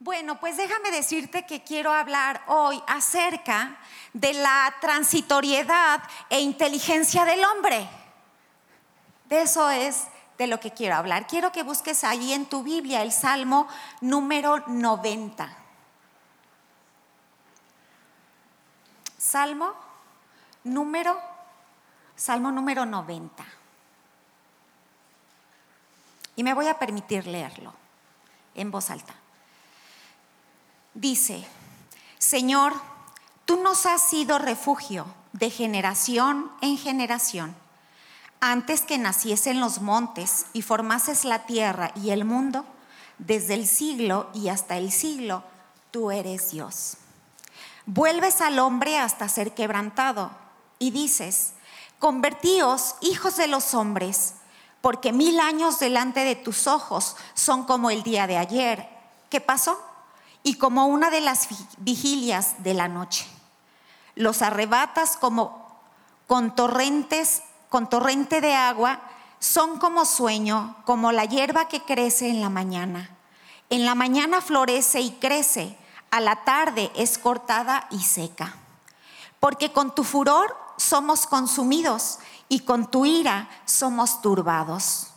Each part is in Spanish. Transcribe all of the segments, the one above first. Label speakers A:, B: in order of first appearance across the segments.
A: Bueno, pues déjame decirte que quiero hablar hoy acerca de la transitoriedad e inteligencia del hombre. De eso es de lo que quiero hablar. Quiero que busques ahí en tu Biblia el Salmo número 90. Salmo número Salmo número 90. Y me voy a permitir leerlo en voz alta dice, Señor, tú nos has sido refugio de generación en generación. Antes que naciesen los montes y formases la tierra y el mundo, desde el siglo y hasta el siglo, tú eres Dios. Vuelves al hombre hasta ser quebrantado y dices, convertíos hijos de los hombres, porque mil años delante de tus ojos son como el día de ayer. ¿Qué pasó? Y como una de las vigilias de la noche. Los arrebatas como con torrentes, con torrente de agua, son como sueño, como la hierba que crece en la mañana. En la mañana florece y crece, a la tarde es cortada y seca. Porque con tu furor somos consumidos y con tu ira somos turbados.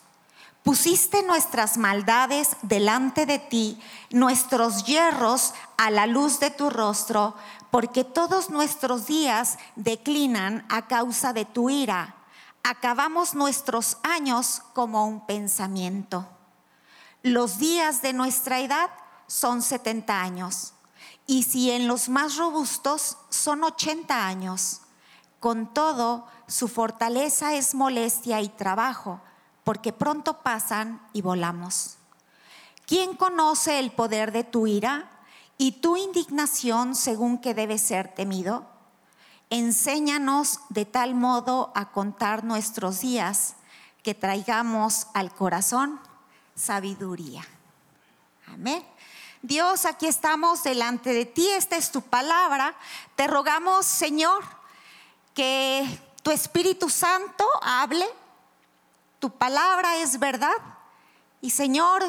A: Pusiste nuestras maldades delante de ti, nuestros hierros a la luz de tu rostro, porque todos nuestros días declinan a causa de tu ira. Acabamos nuestros años como un pensamiento. Los días de nuestra edad son 70 años, y si en los más robustos son 80 años. Con todo, su fortaleza es molestia y trabajo porque pronto pasan y volamos. ¿Quién conoce el poder de tu ira y tu indignación según que debe ser temido? Enséñanos de tal modo a contar nuestros días que traigamos al corazón sabiduría. Amén. Dios, aquí estamos delante de ti, esta es tu palabra. Te rogamos, Señor, que tu Espíritu Santo hable tu palabra es verdad. Y Señor,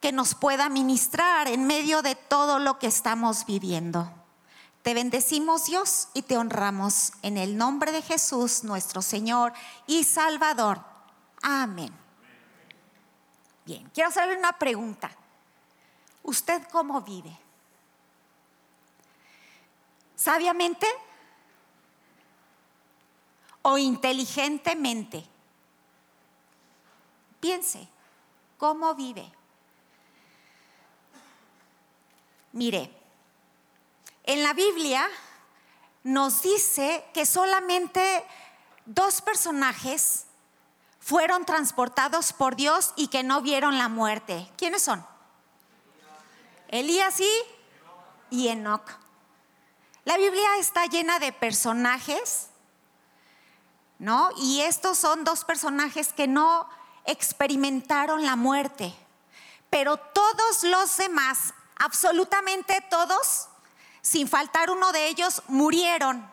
A: que nos pueda ministrar en medio de todo lo que estamos viviendo. Te bendecimos Dios y te honramos en el nombre de Jesús, nuestro Señor y Salvador. Amén. Bien, quiero hacerle una pregunta. ¿Usted cómo vive? ¿Sabiamente o inteligentemente? Piense, ¿cómo vive? Mire, en la Biblia nos dice que solamente dos personajes fueron transportados por Dios y que no vieron la muerte. ¿Quiénes son? Elías y, Enoch. La Biblia está llena de personajes, ¿no? Y estos son dos personajes que no experimentaron la muerte, pero todos los demás, absolutamente todos, sin faltar uno de ellos, murieron.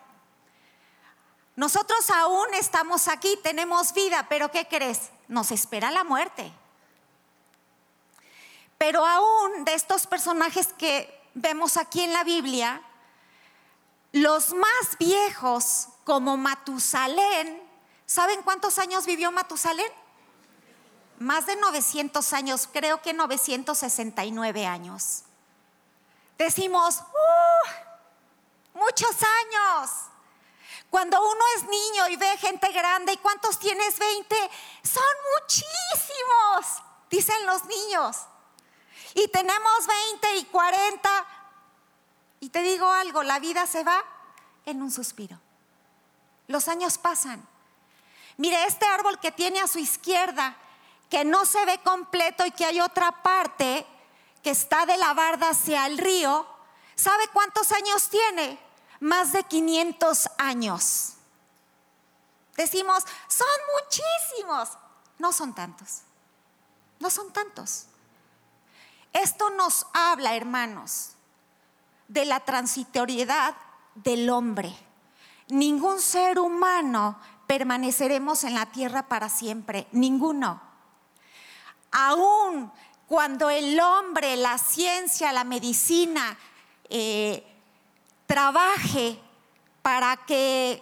A: Nosotros aún estamos aquí, tenemos vida, pero ¿qué crees? Nos espera la muerte. Pero aún de estos personajes que vemos aquí en la Biblia, los más viejos, como Matusalén, ¿saben cuántos años vivió Matusalén? Más de 900 años, creo que 969 años. Decimos, uh, muchos años. Cuando uno es niño y ve gente grande, ¿y cuántos tienes? 20. Son muchísimos, dicen los niños. Y tenemos 20 y 40. Y te digo algo, la vida se va en un suspiro. Los años pasan. Mire, este árbol que tiene a su izquierda que no se ve completo y que hay otra parte que está de la barda hacia el río, ¿sabe cuántos años tiene? Más de 500 años. Decimos, son muchísimos. No son tantos. No son tantos. Esto nos habla, hermanos, de la transitoriedad del hombre. Ningún ser humano permaneceremos en la tierra para siempre. Ninguno aún cuando el hombre, la ciencia, la medicina, eh, trabaje para que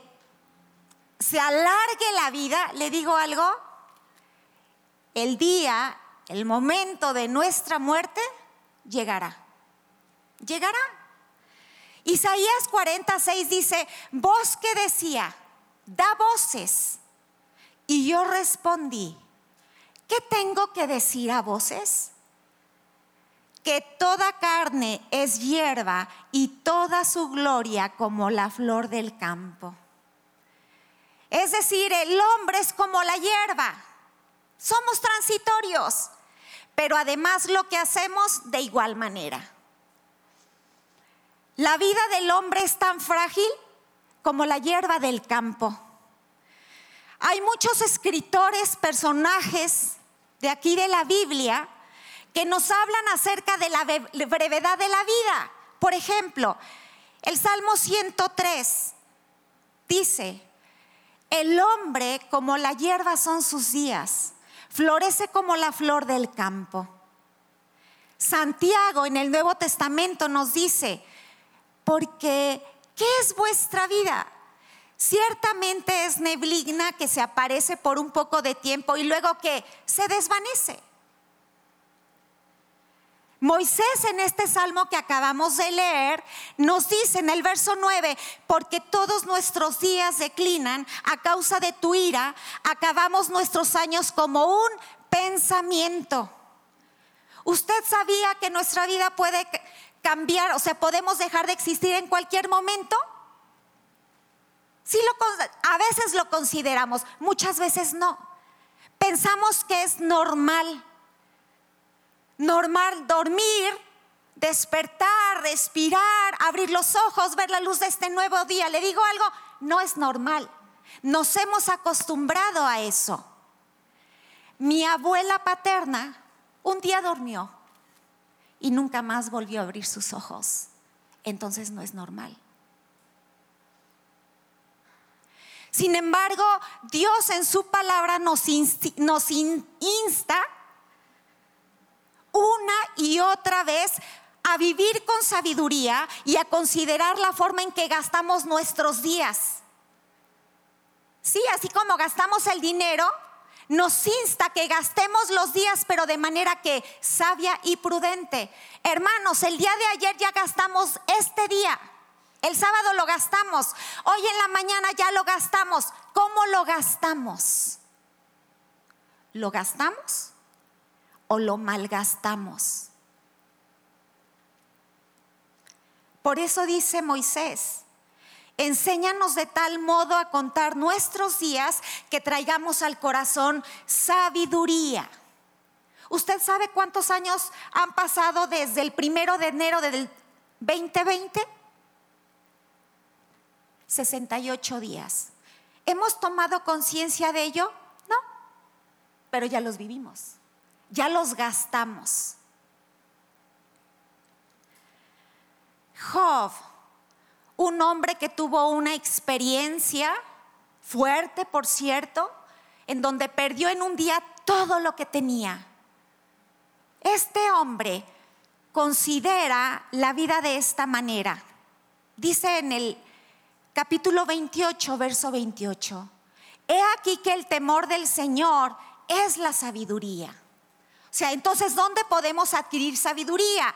A: se alargue la vida, le digo algo, el día, el momento de nuestra muerte llegará. Llegará. Isaías 46 dice, voz que decía, da voces. Y yo respondí, ¿qué tengo que decir a voces? Que toda carne es hierba y toda su gloria como la flor del campo. Es decir, el hombre es como la hierba. Somos transitorios, pero además lo que hacemos de igual manera. La vida del hombre es tan frágil como la hierba del campo. Hay muchos escritores, personajes de aquí de la Biblia que nos hablan acerca de la brevedad de la vida. Por ejemplo, el Salmo 103 dice, el hombre como la hierba son sus días, florece como la flor del campo. Santiago en el Nuevo Testamento nos dice, porque ¿qué es vuestra vida? Ciertamente es neblina que se aparece por un poco de tiempo y luego que se desvanece. Moisés en este salmo que acabamos de leer nos dice en el verso 9, porque todos nuestros días declinan a causa de tu ira, acabamos nuestros años como un pensamiento. ¿Usted sabía que nuestra vida puede cambiar, o sea, podemos dejar de existir en cualquier momento? Veces lo consideramos, muchas veces no. Pensamos que es normal normal dormir, despertar, respirar, abrir los ojos, ver la luz de este nuevo día. Le digo algo, no es normal. Nos hemos acostumbrado a eso. Mi abuela paterna un día durmió y nunca más volvió a abrir sus ojos. Entonces no es normal. Sin embargo, Dios en su palabra nos, insta una y otra vez a vivir con sabiduría y a considerar la forma en que gastamos nuestros días. Sí, así como gastamos el dinero, nos insta que gastemos los días, pero de manera que sabia y prudente. Hermanos, el día de ayer ya gastamos este día. El sábado lo gastamos. Hoy en la mañana ya lo gastamos. ¿Cómo lo gastamos? ¿Lo gastamos? o lo malgastamos. Por eso dice Moisés, enséñanos de tal modo a contar nuestros días que traigamos al corazón sabiduría. ¿Usted sabe cuántos años han pasado desde el primero de enero del 2020? 68 días. ¿Hemos tomado conciencia de ello? No, pero ya los vivimos ya los gastamos. Job, un hombre que tuvo una experiencia fuerte, por cierto, en donde perdió en un día todo lo que tenía. Este hombre considera la vida de esta manera. Dice en el capítulo 28, verso 28, he aquí que el temor del Señor es la sabiduría. O sea, entonces, ¿dónde podemos adquirir sabiduría?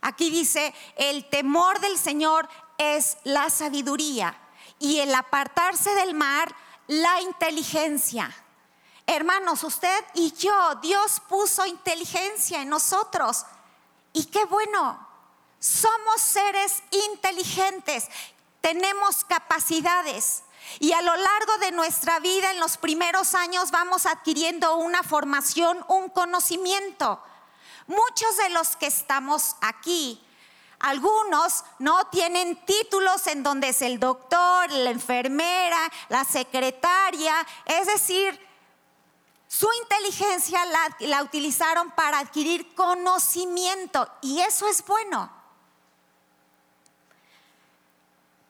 A: Aquí dice, el temor del Señor es la sabiduría y el apartarse del mar, la inteligencia. Hermanos, usted y yo, Dios puso inteligencia en nosotros. Y qué bueno, somos seres inteligentes, tenemos capacidades. Y a lo largo de nuestra vida, en los primeros años, vamos adquiriendo una formación, un conocimiento. Muchos de los que estamos aquí, algunos no tienen títulos en donde es el doctor, la enfermera, la secretaria, es decir, su inteligencia la, la utilizaron para adquirir conocimiento y eso es bueno.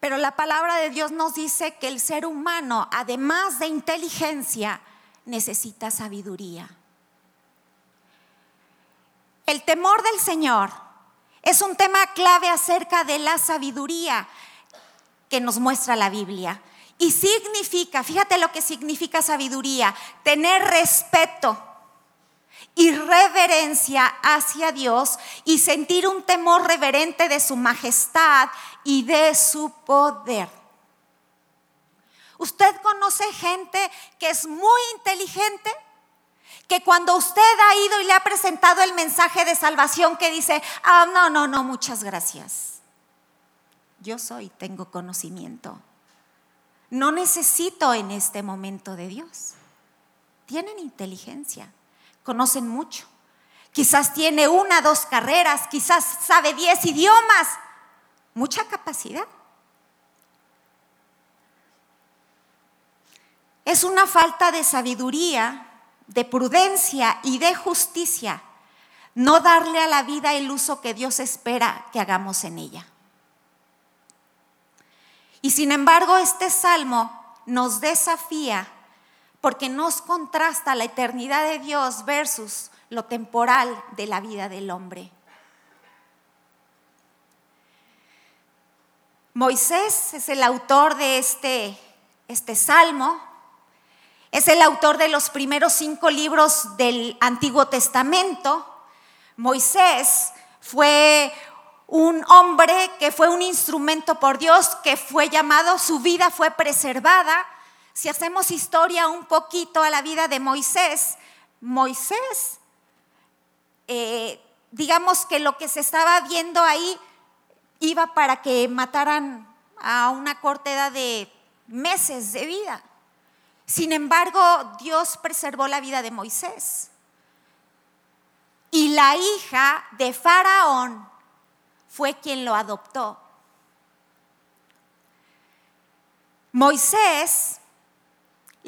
A: Pero la palabra de Dios nos dice que el ser humano, además de inteligencia, necesita sabiduría. el temor del Señor es un tema clave acerca de la sabiduría que nos muestra la Biblia. Y significa, fíjate lo que significa sabiduría, tener respeto y reverencia hacia Dios y sentir un temor reverente de su majestad y de su poder. ¿Usted conoce gente que es muy inteligente? Que cuando usted ha ido y le ha presentado el mensaje de salvación que dice, ah, no, no, no, muchas gracias. Yo soy, tengo conocimiento. No necesito en este momento de Dios. Tienen inteligencia, conocen mucho. Quizás tiene una, dos carreras, quizás sabe diez idiomas. Mucha capacidad. Es una falta de sabiduría, de prudencia y de justicia no darle a la vida el uso que Dios espera que hagamos en ella. Y sin embargo, este salmo nos desafía porque nos contrasta la eternidad de Dios versus lo temporal de la vida del hombre. Moisés es el autor de este, este salmo es el autor de los primeros cinco libros del Antiguo Testamento. Moisés fue un hombre que fue un instrumento por Dios, que fue llamado, su vida fue preservada. Si hacemos historia un poquito a la vida de Moisés, Moisés, eh, digamos que lo que se estaba viendo ahí iba para que mataran a una corta edad de meses de vida. Sin embargo, Dios preservó la vida de Moisés. Y la hija de Faraón fue quien lo adoptó. Moisés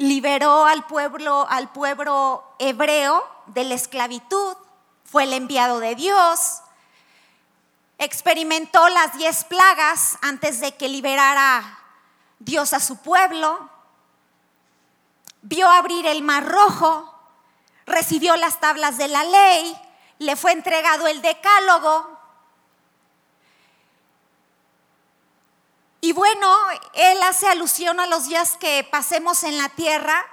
A: liberó al pueblo, al pueblo hebreo de la esclavitud, fue el enviado de Dios, experimentó las diez plagas antes de que liberara Dios a su pueblo vio abrir el mar rojo, recibió las tablas de la ley, le fue entregado el decálogo. Y bueno, él hace alusión a los días que pasemos en la tierra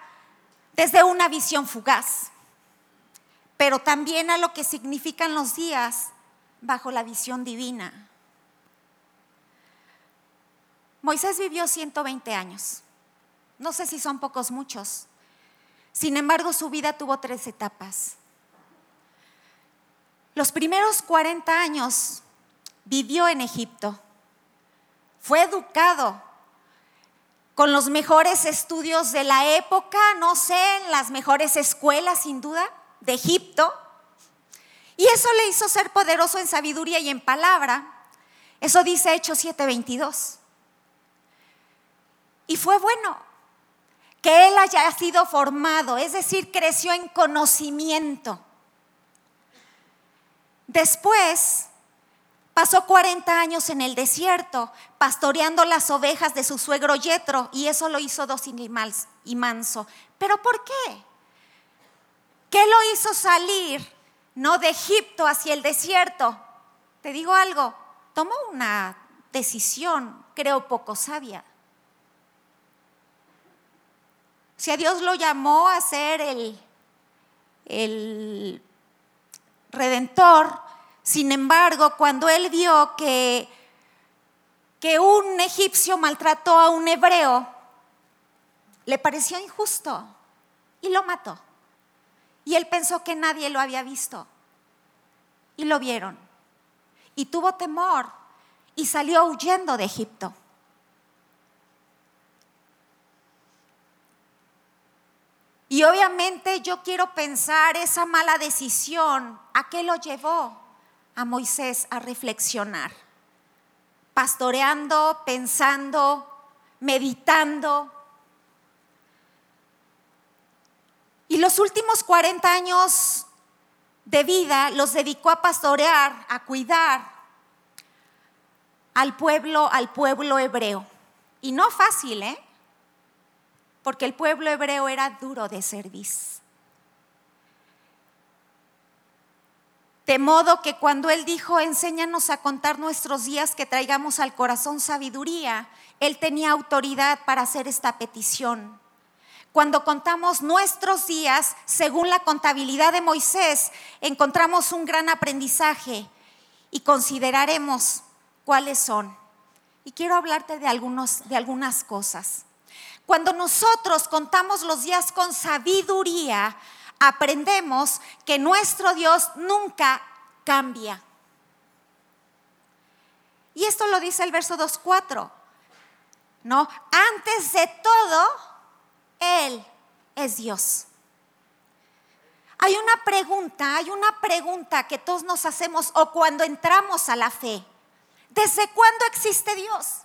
A: desde una visión fugaz, pero también a lo que significan los días bajo la visión divina. Moisés vivió 120 años. No sé si son pocos, muchos. Sin embargo, su vida tuvo tres etapas. Los primeros 40 años vivió en Egipto. Fue educado con los mejores estudios de la época, no sé, en las mejores escuelas sin duda de Egipto. Y eso le hizo ser poderoso en sabiduría y en palabra. Eso dice Hechos 7:22. Y fue bueno que él haya sido formado, es decir, creció en conocimiento. Después pasó 40 años en el desierto pastoreando las ovejas de su suegro Yetro y eso lo hizo dócil y manso. ¿Pero por qué? ¿Qué lo hizo salir no de Egipto hacia el desierto? Te digo algo, tomó una decisión, creo poco sabia. Si a Dios lo llamó a ser el, el redentor, sin embargo, cuando él vio que, que un egipcio maltrató a un hebreo, le pareció injusto y lo mató. Y él pensó que nadie lo había visto. Y lo vieron. Y tuvo temor y salió huyendo de Egipto. Y obviamente yo quiero pensar esa mala decisión, ¿a qué lo llevó a Moisés a reflexionar? Pastoreando, pensando, meditando. Y los últimos 40 años de vida los dedicó a pastorear, a cuidar al pueblo, al pueblo hebreo. Y no fácil, ¿eh? porque el pueblo hebreo era duro de servicio. De modo que cuando Él dijo, enséñanos a contar nuestros días, que traigamos al corazón sabiduría, Él tenía autoridad para hacer esta petición. Cuando contamos nuestros días, según la contabilidad de Moisés, encontramos un gran aprendizaje y consideraremos cuáles son. Y quiero hablarte de, algunos, de algunas cosas. Cuando nosotros contamos los días con sabiduría, aprendemos que nuestro Dios nunca cambia. Y esto lo dice el verso 2.4. ¿No? Antes de todo, Él es Dios. Hay una pregunta, hay una pregunta que todos nos hacemos o cuando entramos a la fe. ¿Desde cuándo existe Dios?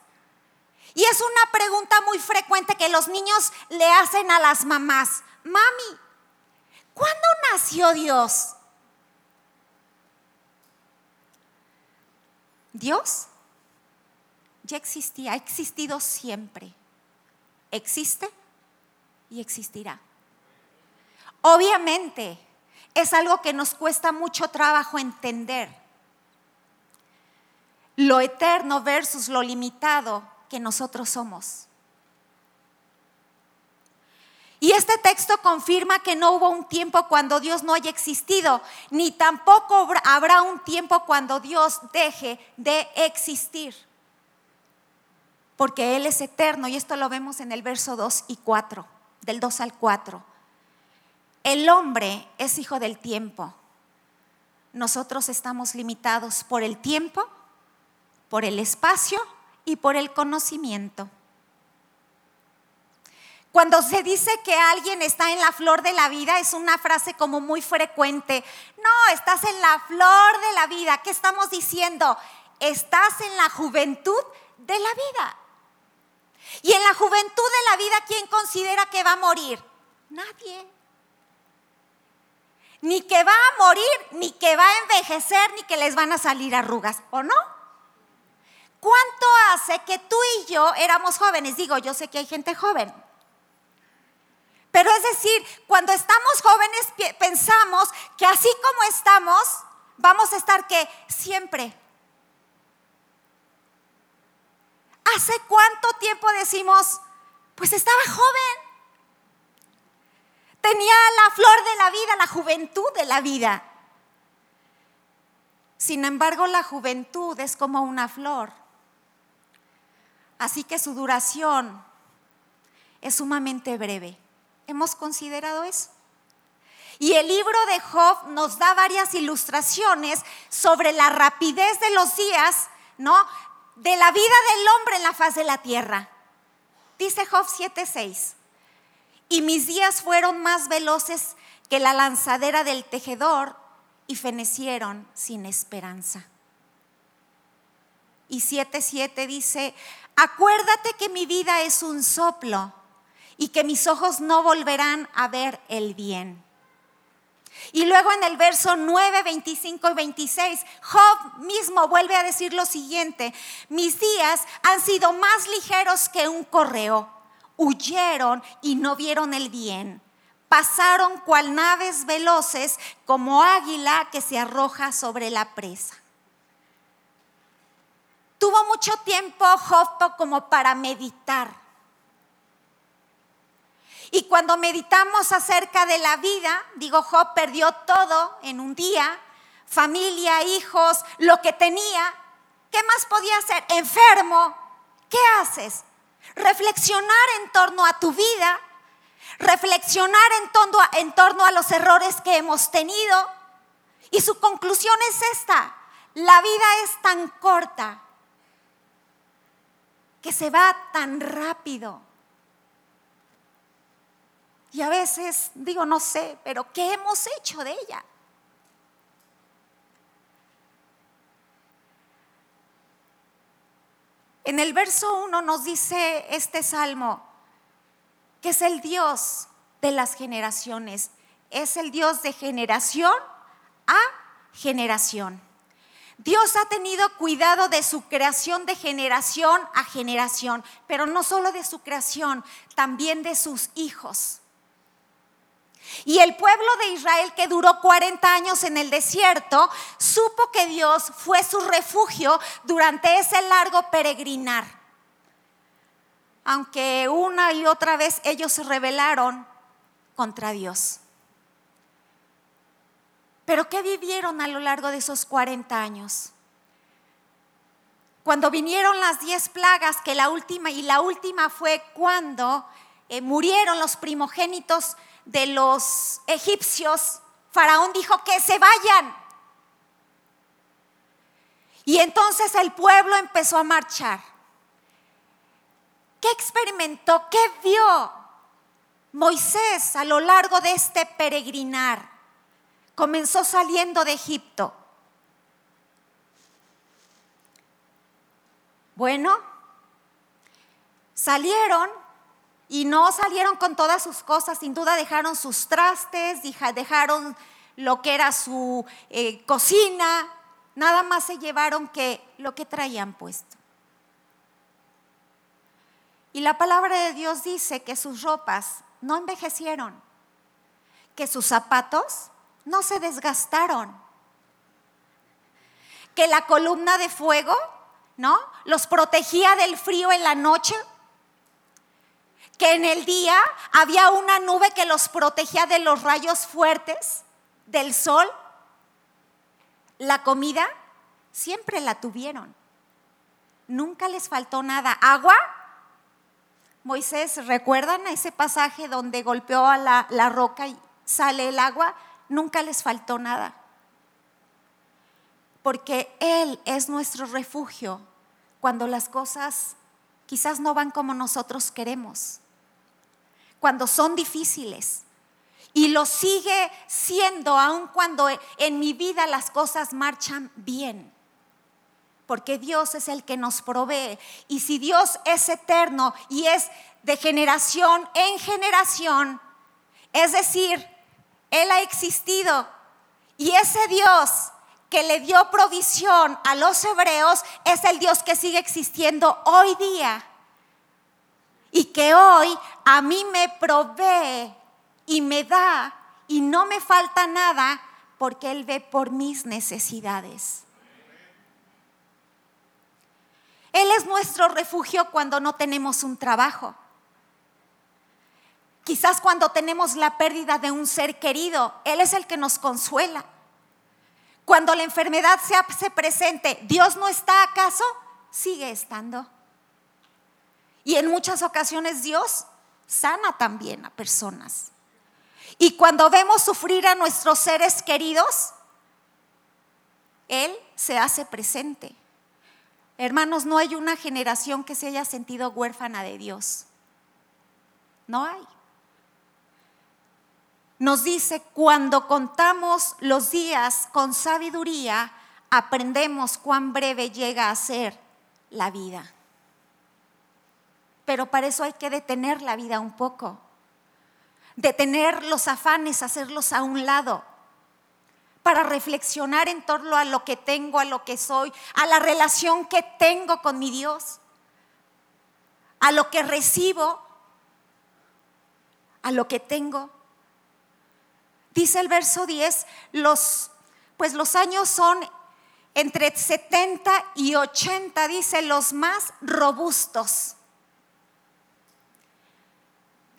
A: Y es una pregunta muy frecuente que los niños le hacen a las mamás. Mami, ¿Cuándo nació Dios? Dios ya existía, ha existido siempre. Existe y existirá. Obviamente es algo que nos cuesta mucho trabajo entender. Lo eterno versus lo limitado que nosotros somos. Y este texto confirma que no hubo un tiempo cuando Dios no haya existido, ni tampoco habrá un tiempo cuando Dios deje de existir. Porque Él es eterno y esto lo vemos en el verso 2 y 4, del 2 al 4. El hombre es hijo del tiempo. Nosotros estamos limitados por el tiempo, por el espacio y por el conocimiento. Cuando se dice que alguien está en la flor de la vida, es una frase como muy frecuente. No, estás en la flor de la vida. ¿Qué estamos diciendo? Estás en la juventud de la vida. Y en la juventud de la vida, ¿quién considera que va a morir? Nadie. Ni que va a morir, ni que va a envejecer, ni que les van a salir arrugas, ¿o no? ¿Cuánto hace que tú y yo éramos jóvenes? Digo, yo sé que hay gente joven, pero es decir, cuando estamos jóvenes pensamos que así como estamos, vamos a estar que siempre. ¿Hace cuánto tiempo decimos, pues estaba joven? Tenía la flor de la vida, la juventud de la vida. Sin embargo, la juventud es como una flor. Así que su duración es sumamente breve. ¿Hemos considerado eso? Y el libro de Job nos da varias ilustraciones sobre la rapidez de los días, ¿no? De la vida del hombre en la faz de la tierra. Dice Job 7:6. Y mis días fueron más veloces que la lanzadera del tejedor y fenecieron sin esperanza. Y 7:7 dice, acuérdate que mi vida es un soplo y que mis ojos no volverán a ver el bien. Y luego en el verso 9, 25 y 26, Job mismo vuelve a decir lo siguiente, mis días han sido más ligeros que un correo, huyeron y no vieron el bien, pasaron cual naves veloces como águila que se arroja sobre la presa. Tuvo mucho tiempo Job como para meditar y cuando meditamos acerca de la vida, digo, Job perdió todo en un día, familia, hijos, lo que tenía. ¿Qué más podía hacer? Enfermo. ¿Qué haces? Reflexionar en torno a tu vida, reflexionar en torno, a, en torno a los errores que hemos tenido. Y su conclusión es esta, la vida es tan corta que se va tan rápido y a veces digo, no sé, pero ¿qué hemos hecho de ella? En el verso 1 nos dice este salmo que es el Dios de las generaciones, es el Dios de generación a generación. Dios ha tenido cuidado de su creación de generación a generación, pero no solo de su creación, también de sus hijos. Y el pueblo de Israel que duró 40 años en el desierto, supo que Dios fue su refugio durante ese largo peregrinar. Aunque una y otra vez ellos se rebelaron contra Dios. Pero ¿qué vivieron a lo largo de esos 40 años? Cuando vinieron las 10 plagas, que la última, y la última fue cuando eh, murieron los primogénitos de los egipcios, Faraón dijo que se vayan. Y entonces el pueblo empezó a marchar. ¿Qué experimentó? ¿Qué vio Moisés a lo largo de este peregrinar? Comenzó saliendo de Egipto. Bueno, salieron y no salieron con todas sus cosas, sin duda dejaron sus trastes, dejaron lo que era su eh, cocina, nada más se llevaron que lo que traían puesto. Y la palabra de Dios dice que sus ropas no envejecieron, que sus zapatos no se desgastaron, que la columna de fuego, ¿no? Los protegía del frío en la noche que en el día había una nube que los protegía de los rayos fuertes del sol. La comida siempre la tuvieron. Nunca les faltó nada. Agua. Moisés, ¿recuerdan ese pasaje donde golpeó a la, la roca y sale el agua? Nunca les faltó nada. Porque Él es nuestro refugio cuando las cosas quizás no van como nosotros queremos cuando son difíciles. Y lo sigue siendo aun cuando en mi vida las cosas marchan bien. Porque Dios es el que nos provee. Y si Dios es eterno y es de generación en generación, es decir, Él ha existido. Y ese Dios que le dio provisión a los hebreos es el Dios que sigue existiendo hoy día y que hoy a mí me provee y me da y no me falta nada porque Él ve por mis necesidades. Él es nuestro refugio cuando no tenemos un trabajo. Quizás cuando tenemos la pérdida de un ser querido, Él es el que nos consuela. Cuando la enfermedad se hace presente, ¿Dios no está acaso? Sigue estando. Y en muchas ocasiones Dios sana también a personas. Y cuando vemos sufrir a nuestros seres queridos, Él se hace presente. Hermanos, no hay una generación que se haya sentido huérfana de Dios. No hay. Nos dice, cuando contamos los días con sabiduría, aprendemos cuán breve llega a ser la vida. Pero para eso hay que detener la vida un poco. Detener los afanes, hacerlos a un lado. Para reflexionar en torno a lo que tengo, a lo que soy, a la relación que tengo con mi Dios, a lo que recibo, a lo que tengo. Dice el verso 10, los, pues los años son entre 70 y 80, dice, los más robustos.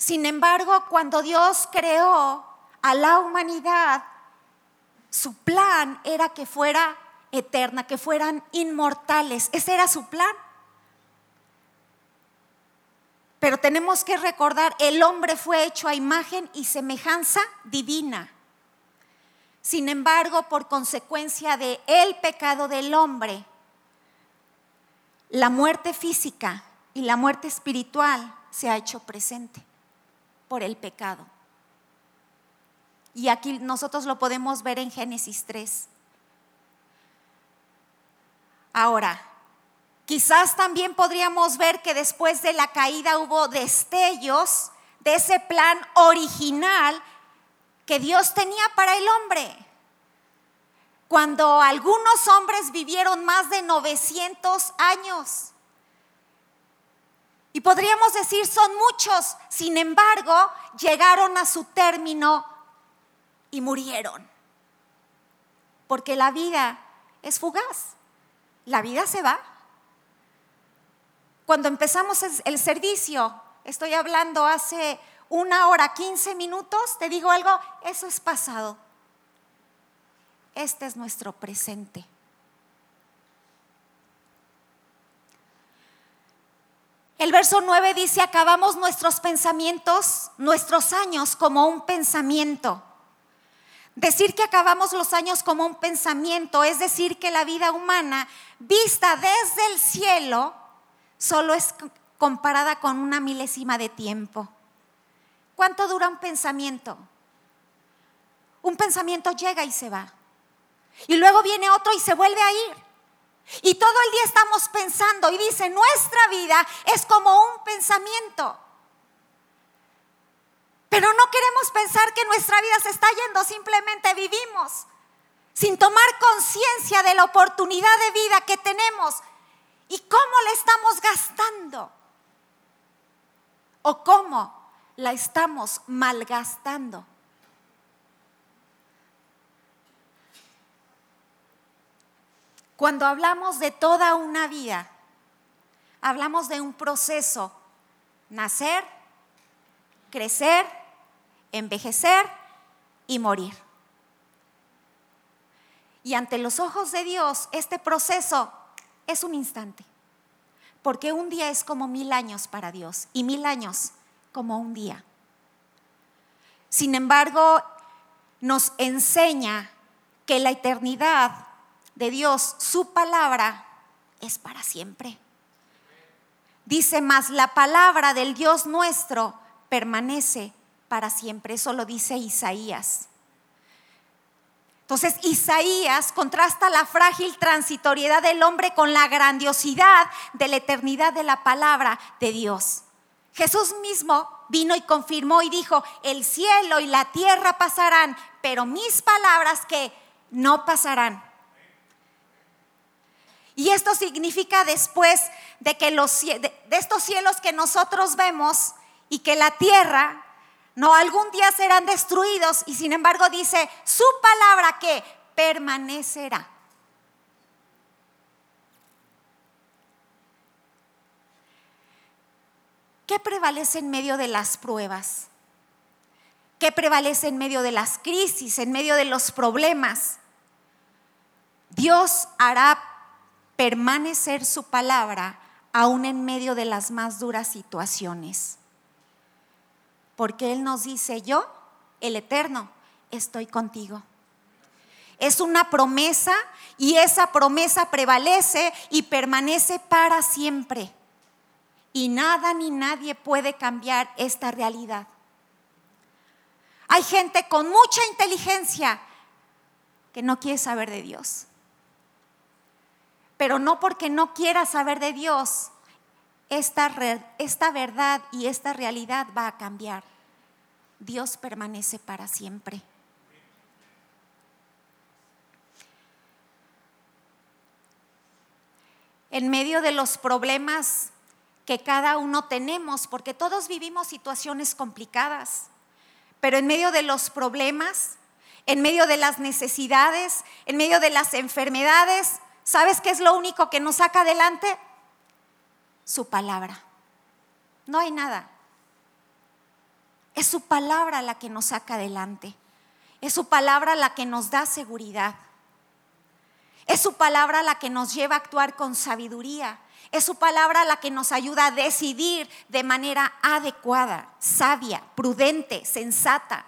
A: Sin embargo, cuando Dios creó a la humanidad, su plan era que fuera eterna, que fueran inmortales. Ese era su plan. Pero tenemos que recordar, el hombre fue hecho a imagen y semejanza divina. Sin embargo, por consecuencia de el pecado del hombre, la muerte física y la muerte espiritual se ha hecho presente por el pecado. Y aquí nosotros lo podemos ver en Génesis 3. Ahora, quizás también podríamos ver que después de la caída hubo destellos de ese plan original que Dios tenía para el hombre. Cuando algunos hombres vivieron más de 900 años y podríamos decir, son muchos, sin embargo, llegaron a su término y murieron. Porque la vida es fugaz. La vida se va. Cuando empezamos el servicio, estoy hablando hace una hora, 15 minutos, te digo algo, eso es pasado. Este es nuestro presente. El verso 9 dice, acabamos nuestros pensamientos, nuestros años como un pensamiento. Decir que acabamos los años como un pensamiento es decir que la vida humana vista desde el cielo solo es comparada con una milésima de tiempo. ¿Cuánto dura un pensamiento? Un pensamiento llega y se va. Y luego viene otro y se vuelve a ir. Y todo el día estamos pensando y dice, nuestra vida es como un pensamiento. Pero no queremos pensar que nuestra vida se está yendo, simplemente vivimos sin tomar conciencia de la oportunidad de vida que tenemos y cómo la estamos gastando o cómo la estamos malgastando. Cuando hablamos de toda una vida, hablamos de un proceso, nacer, crecer, envejecer y morir. Y ante los ojos de Dios, este proceso es un instante, porque un día es como mil años para Dios y mil años como un día. Sin embargo, nos enseña que la eternidad de Dios, su palabra, es para siempre. Dice más, la palabra del Dios nuestro permanece para siempre. Eso lo dice Isaías. Entonces Isaías contrasta la frágil transitoriedad del hombre con la grandiosidad de la eternidad de la palabra de Dios. Jesús mismo vino y confirmó y dijo, el cielo y la tierra pasarán, pero mis palabras que no pasarán. Y esto significa después de que los de estos cielos que nosotros vemos y que la tierra no algún día serán destruidos y sin embargo dice su palabra que permanecerá. ¿Qué prevalece en medio de las pruebas? ¿Qué prevalece en medio de las crisis, en medio de los problemas? Dios hará permanecer su palabra aún en medio de las más duras situaciones. Porque Él nos dice, yo, el Eterno, estoy contigo. Es una promesa y esa promesa prevalece y permanece para siempre. Y nada ni nadie puede cambiar esta realidad. Hay gente con mucha inteligencia que no quiere saber de Dios pero no porque no quiera saber de Dios, esta, esta verdad y esta realidad va a cambiar. Dios permanece para siempre. En medio de los problemas que cada uno tenemos, porque todos vivimos situaciones complicadas, pero en medio de los problemas, en medio de las necesidades, en medio de las enfermedades, ¿Sabes qué es lo único que nos saca adelante? Su palabra. No hay nada. Es su palabra la que nos saca adelante. Es su palabra la que nos da seguridad. Es su palabra la que nos lleva a actuar con sabiduría. Es su palabra la que nos ayuda a decidir de manera adecuada, sabia, prudente, sensata.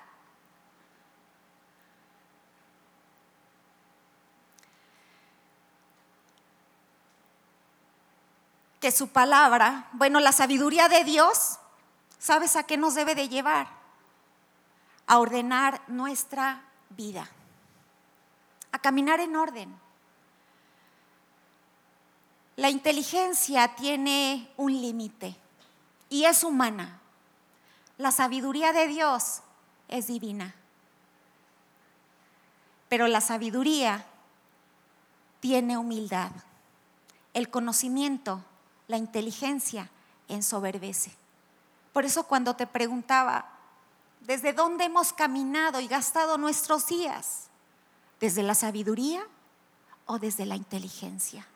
A: Que su palabra, bueno, la sabiduría de Dios, ¿sabes a qué nos debe de llevar? A ordenar nuestra vida, a caminar en orden. La inteligencia tiene un límite y es humana. La sabiduría de Dios es divina. Pero la sabiduría tiene humildad. El conocimiento la inteligencia ensoberbece. Por eso cuando te preguntaba, desde dónde hemos caminado y gastado nuestros días, desde la sabiduría o desde la inteligencia.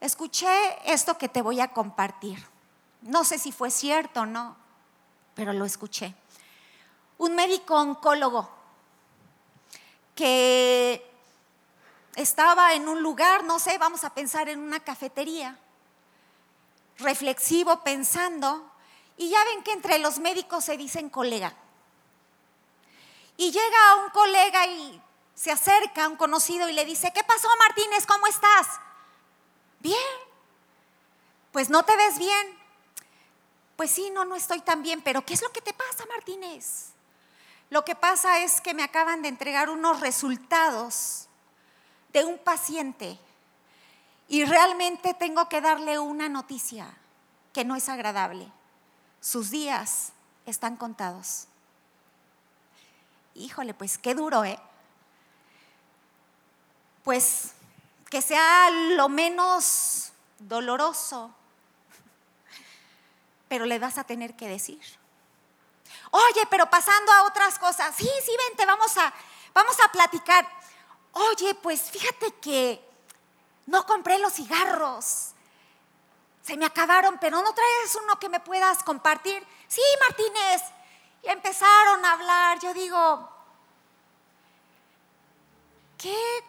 A: Escuché esto que te voy a compartir. No sé si fue cierto o no, pero lo escuché. Un médico oncólogo que estaba en un lugar, no sé, vamos a pensar en una cafetería, reflexivo, pensando, y ya ven que entre los médicos se dicen colega. Y llega un colega y se acerca a un conocido y le dice, ¿qué pasó Martínez? ¿Cómo estás? Bien. Pues no te ves bien. Pues sí, no, no estoy tan bien, pero ¿qué es lo que te pasa, Martínez? Lo que pasa es que me acaban de entregar unos resultados de un paciente y realmente tengo que darle una noticia que no es agradable. Sus días están contados. Híjole, pues qué duro, ¿eh? Pues que sea lo menos doloroso, pero le vas a tener que decir. Oye, pero pasando a otras cosas, sí, sí, vente, vamos a, vamos a platicar. Oye, pues fíjate que no compré los cigarros. Se me acabaron, pero no traes uno que me puedas compartir. Sí, Martínez. Y empezaron a hablar. Yo digo, ¿qué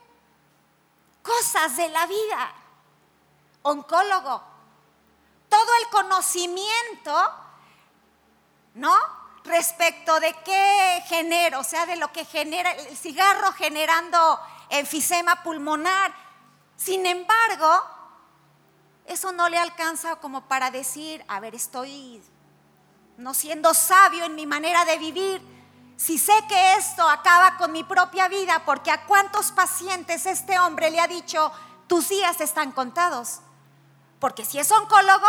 A: cosas de la vida? Oncólogo. Todo el conocimiento, ¿no? respecto de qué genera, o sea, de lo que genera el cigarro generando enfisema pulmonar. Sin embargo, eso no le alcanza como para decir, a ver, estoy no siendo sabio en mi manera de vivir. Si sé que esto acaba con mi propia vida, porque a cuántos pacientes este hombre le ha dicho, tus días están contados. Porque si es oncólogo,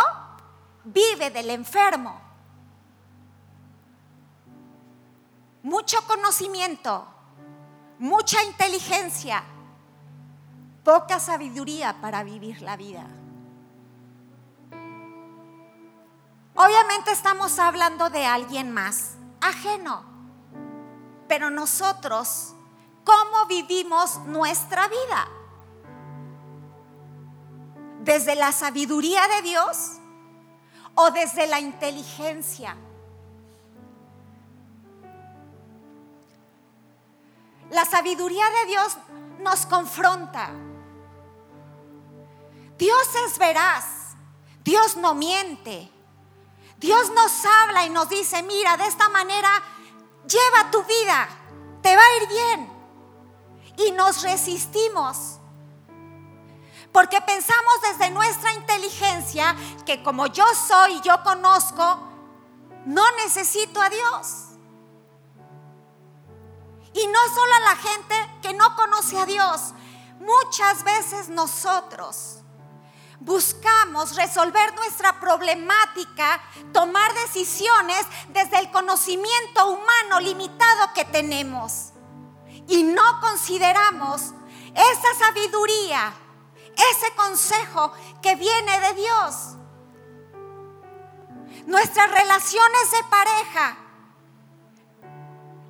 A: vive del enfermo. mucho conocimiento, mucha inteligencia, poca sabiduría para vivir la vida. Obviamente estamos hablando de alguien más, ajeno, pero nosotros, ¿cómo vivimos nuestra vida? ¿Desde la sabiduría de Dios o desde la inteligencia? La sabiduría de Dios nos confronta. Dios es veraz. Dios no miente. Dios nos habla y nos dice, mira, de esta manera lleva tu vida, te va a ir bien. Y nos resistimos. Porque pensamos desde nuestra inteligencia que como yo soy y yo conozco, no necesito a Dios. Y no solo a la gente que no conoce a Dios, muchas veces nosotros buscamos resolver nuestra problemática, tomar decisiones desde el conocimiento humano limitado que tenemos. Y no consideramos esa sabiduría, ese consejo que viene de Dios. Nuestras relaciones de pareja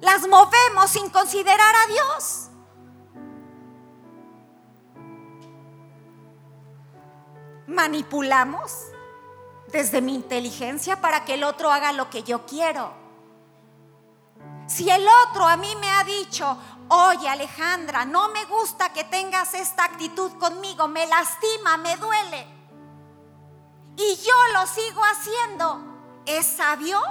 A: las movemos sin considerar a Dios. Manipulamos desde mi inteligencia para que el otro haga lo que yo quiero. Si el otro a mí me ha dicho, oye Alejandra, no me gusta que tengas esta actitud conmigo, me lastima, me duele, y yo lo sigo haciendo, ¿es sabio?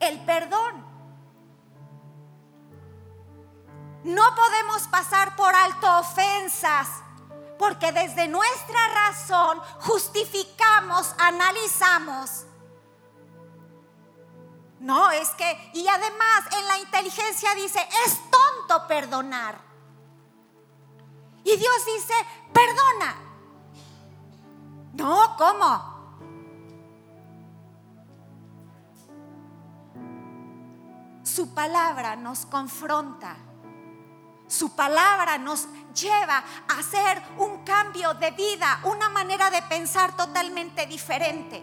A: El perdón. No podemos pasar por alto ofensas, porque desde nuestra razón justificamos, analizamos. No, es que, y además en la inteligencia dice, es tonto perdonar. Y Dios dice, perdona. No, ¿cómo? Su palabra nos confronta. Su palabra nos lleva a hacer un cambio de vida, una manera de pensar totalmente diferente.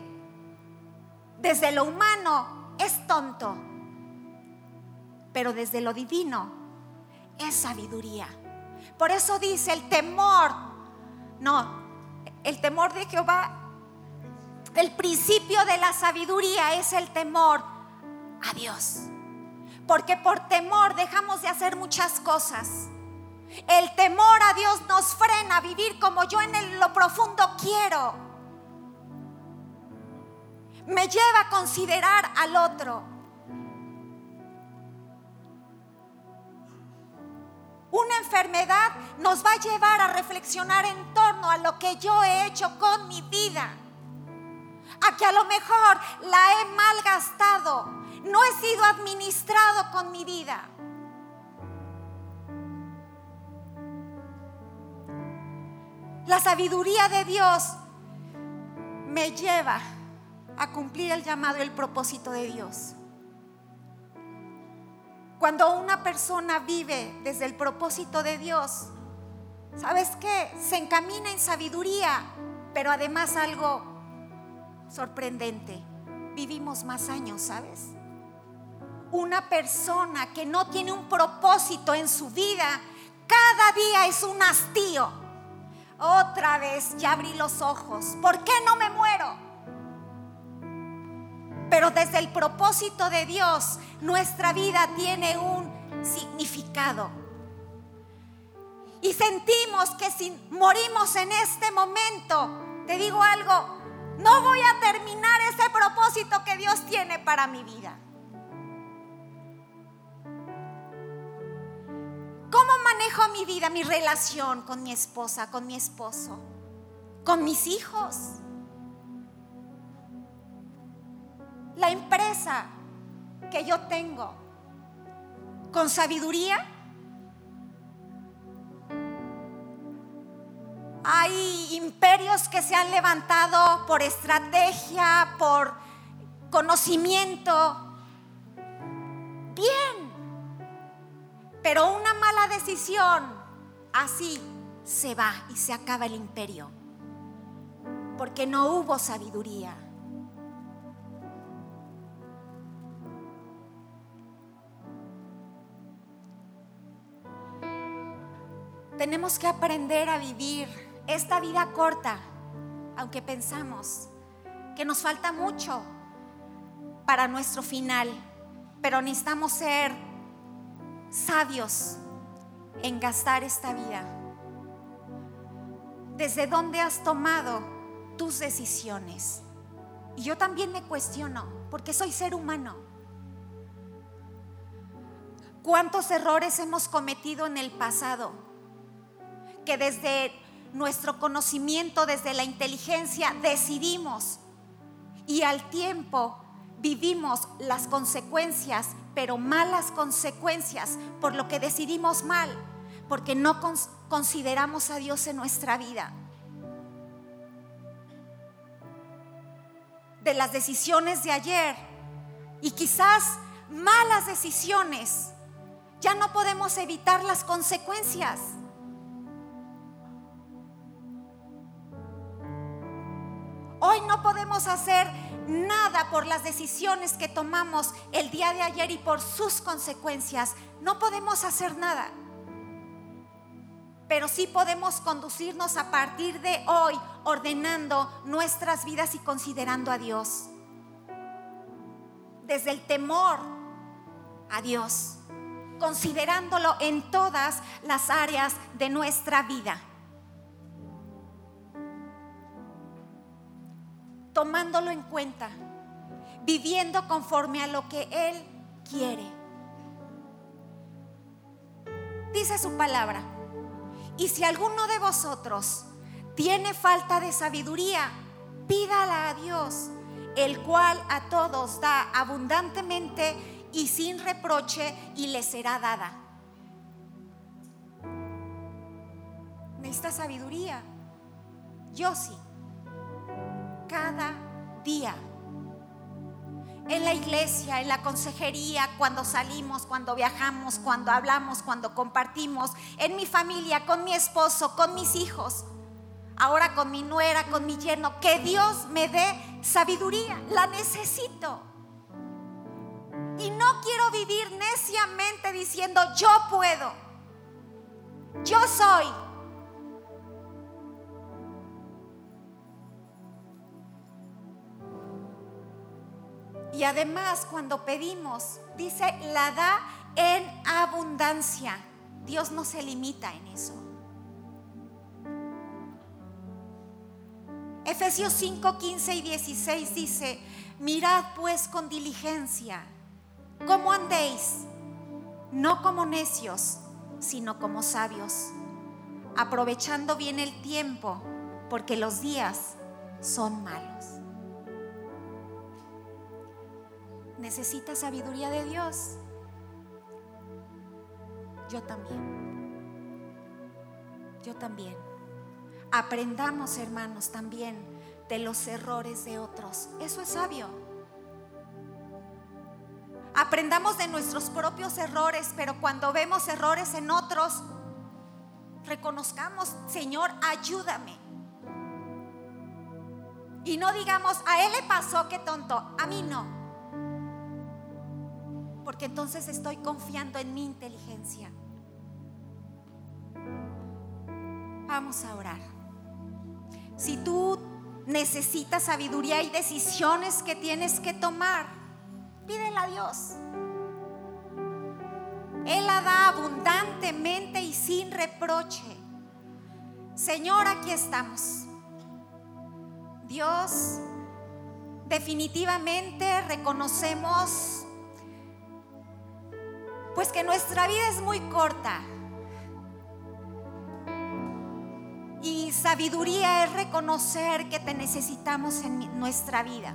A: Desde lo humano es tonto, pero desde lo divino es sabiduría. Por eso dice el temor, no, el temor de Jehová, el principio de la sabiduría es el temor a Dios. Porque por temor dejamos de hacer muchas cosas. El temor a Dios nos frena a vivir como yo en lo profundo quiero. Me lleva a considerar al otro. Una enfermedad nos va a llevar a reflexionar en torno a lo que yo he hecho con mi vida. A que a lo mejor la he malgastado. No he sido administrado con mi vida. La sabiduría de Dios me lleva a cumplir el llamado y el propósito de Dios. Cuando una persona vive desde el propósito de Dios, ¿sabes qué? Se encamina en sabiduría, pero además algo sorprendente. Vivimos más años, ¿sabes? Una persona que no tiene un propósito en su vida, cada día es un hastío otra vez ya abrí los ojos. ¿Por qué no me muero? Pero desde el propósito de Dios, nuestra vida tiene un significado. Y sentimos que si morimos en este momento, te digo algo, no voy a terminar ese propósito que Dios tiene para mi vida. ¿Cómo manejo mi vida, mi relación con mi esposa, con mi esposo, con mis hijos? La empresa que yo tengo, con sabiduría. Hay imperios que se han levantado por estrategia, por conocimiento. Bien, pero una mala decisión, así se va y se acaba el imperio. Porque no hubo sabiduría. Tenemos que aprender a vivir esta vida corta, aunque pensamos que nos falta mucho para nuestro final, pero necesitamos ser sabios en gastar esta vida? ¿Desde dónde has tomado tus decisiones? Y yo también me cuestiono, porque soy ser humano. ¿Cuántos errores hemos cometido en el pasado? Que desde nuestro conocimiento, desde la inteligencia, decidimos y al tiempo vivimos las consecuencias pero malas consecuencias por lo que decidimos mal, porque no consideramos a Dios en nuestra vida. De las decisiones de ayer y quizás malas decisiones, ya no podemos evitar las consecuencias. Hoy no podemos hacer nada por las decisiones que tomamos el día de ayer y por sus consecuencias. No podemos hacer nada. Pero sí podemos conducirnos a partir de hoy ordenando nuestras vidas y considerando a Dios. Desde el temor a Dios, considerándolo en todas las áreas de nuestra vida. Tomándolo en cuenta, viviendo conforme a lo que Él quiere. Dice su palabra, y si alguno de vosotros tiene falta de sabiduría, pídala a Dios, el cual a todos da abundantemente y sin reproche y le será dada. Necesita sabiduría. Yo sí cada día. en la iglesia, en la consejería, cuando salimos, cuando viajamos, cuando hablamos, cuando compartimos, en mi familia, con mi esposo, con mis hijos, ahora con mi nuera, con mi yerno, que Dios me dé sabiduría, la necesito. Y no quiero vivir neciamente diciendo yo puedo, yo soy. Y además cuando pedimos, dice, la da en abundancia. Dios no se limita en eso. Efesios 5, 15 y 16 dice, mirad pues con diligencia cómo andéis, no como necios, sino como sabios, aprovechando bien el tiempo, porque los días son malos. ¿Necesitas sabiduría de Dios? Yo también. Yo también. Aprendamos, hermanos, también de los errores de otros. Eso es sabio. Aprendamos de nuestros propios errores, pero cuando vemos errores en otros, reconozcamos, Señor, ayúdame. Y no digamos, a él le pasó, qué tonto, a mí no porque entonces estoy confiando en mi inteligencia. Vamos a orar. Si tú necesitas sabiduría y decisiones que tienes que tomar, pídela a Dios. Él la da abundantemente y sin reproche. Señor, aquí estamos. Dios, definitivamente reconocemos pues que nuestra vida es muy corta. Y sabiduría es reconocer que te necesitamos en nuestra vida,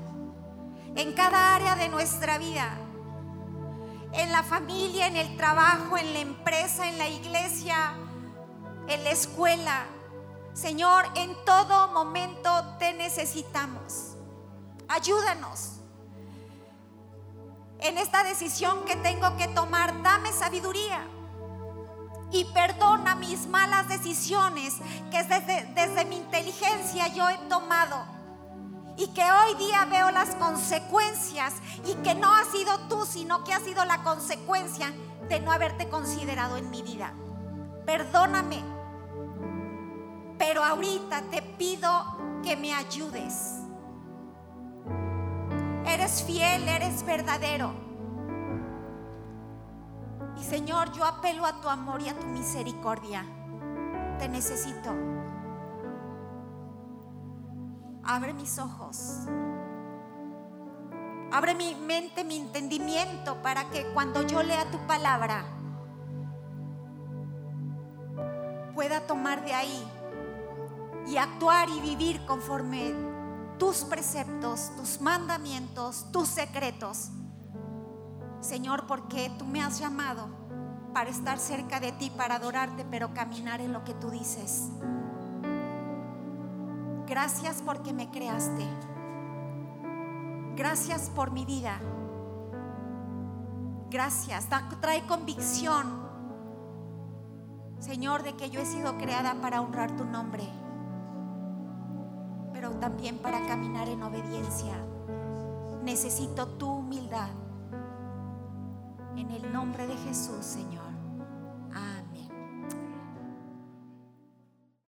A: en cada área de nuestra vida, en la familia, en el trabajo, en la empresa, en la iglesia, en la escuela. Señor, en todo momento te necesitamos. Ayúdanos en esta decisión que tengo que tomar, dame sabiduría. Y perdona mis malas decisiones que desde, desde mi inteligencia yo he tomado. Y que hoy día veo las consecuencias y que no ha sido tú, sino que ha sido la consecuencia de no haberte considerado en mi vida. Perdóname. Pero ahorita te pido que me ayudes Eres fiel, eres verdadero. Y Señor, yo apelo a tu amor y a tu misericordia. Te necesito. Abre mis ojos. Abre mi mente, mi entendimiento para que cuando yo lea tu palabra pueda tomar de ahí y actuar y vivir conforme tus preceptos, tus mandamientos, tus secretos. Señor, porque tú me has llamado para estar cerca de ti, para adorarte, pero caminar en lo que tú dices. Gracias porque me creaste. Gracias por mi vida. Gracias. Trae convicción, Señor, de que yo he sido creada para honrar tu nombre pero también para caminar en obediencia. Necesito tu humildad. En el nombre de Jesús, Señor.